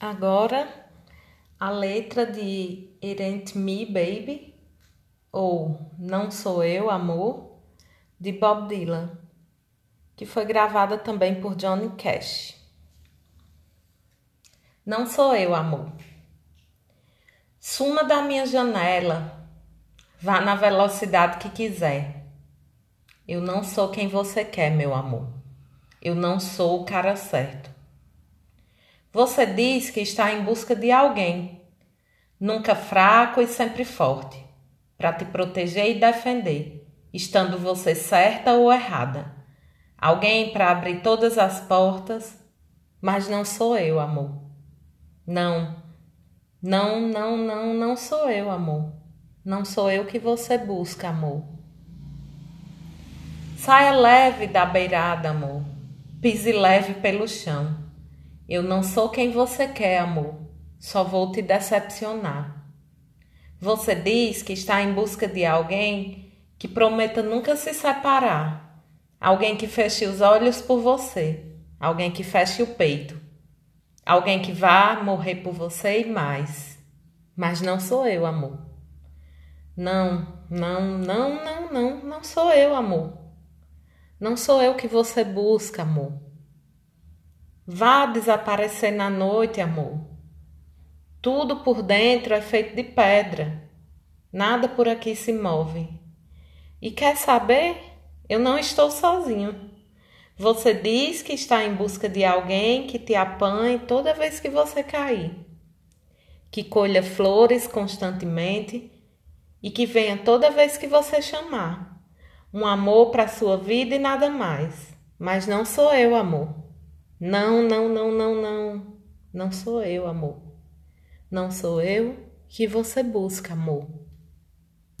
Agora, a letra de It Ain't Me Baby ou Não Sou Eu Amor de Bob Dylan, que foi gravada também por Johnny Cash. Não sou eu, amor. Suma da minha janela, vá na velocidade que quiser. Eu não sou quem você quer, meu amor. Eu não sou o cara certo. Você diz que está em busca de alguém, nunca fraco e sempre forte, para te proteger e defender, estando você certa ou errada. Alguém para abrir todas as portas, mas não sou eu, amor. Não, não, não, não, não sou eu, amor. Não sou eu que você busca, amor. Saia leve da beirada, amor. Pise leve pelo chão. Eu não sou quem você quer, amor. Só vou te decepcionar. Você diz que está em busca de alguém que prometa nunca se separar. Alguém que feche os olhos por você. Alguém que feche o peito. Alguém que vá morrer por você e mais. Mas não sou eu, amor. Não, não, não, não, não, não sou eu, amor. Não sou eu que você busca, amor. Vá desaparecer na noite, amor. Tudo por dentro é feito de pedra. Nada por aqui se move. E quer saber? Eu não estou sozinho. Você diz que está em busca de alguém que te apanhe toda vez que você cair, que colha flores constantemente e que venha toda vez que você chamar. Um amor para sua vida e nada mais. Mas não sou eu, amor. Não, não, não, não, não. Não sou eu, amor. Não sou eu que você busca, amor.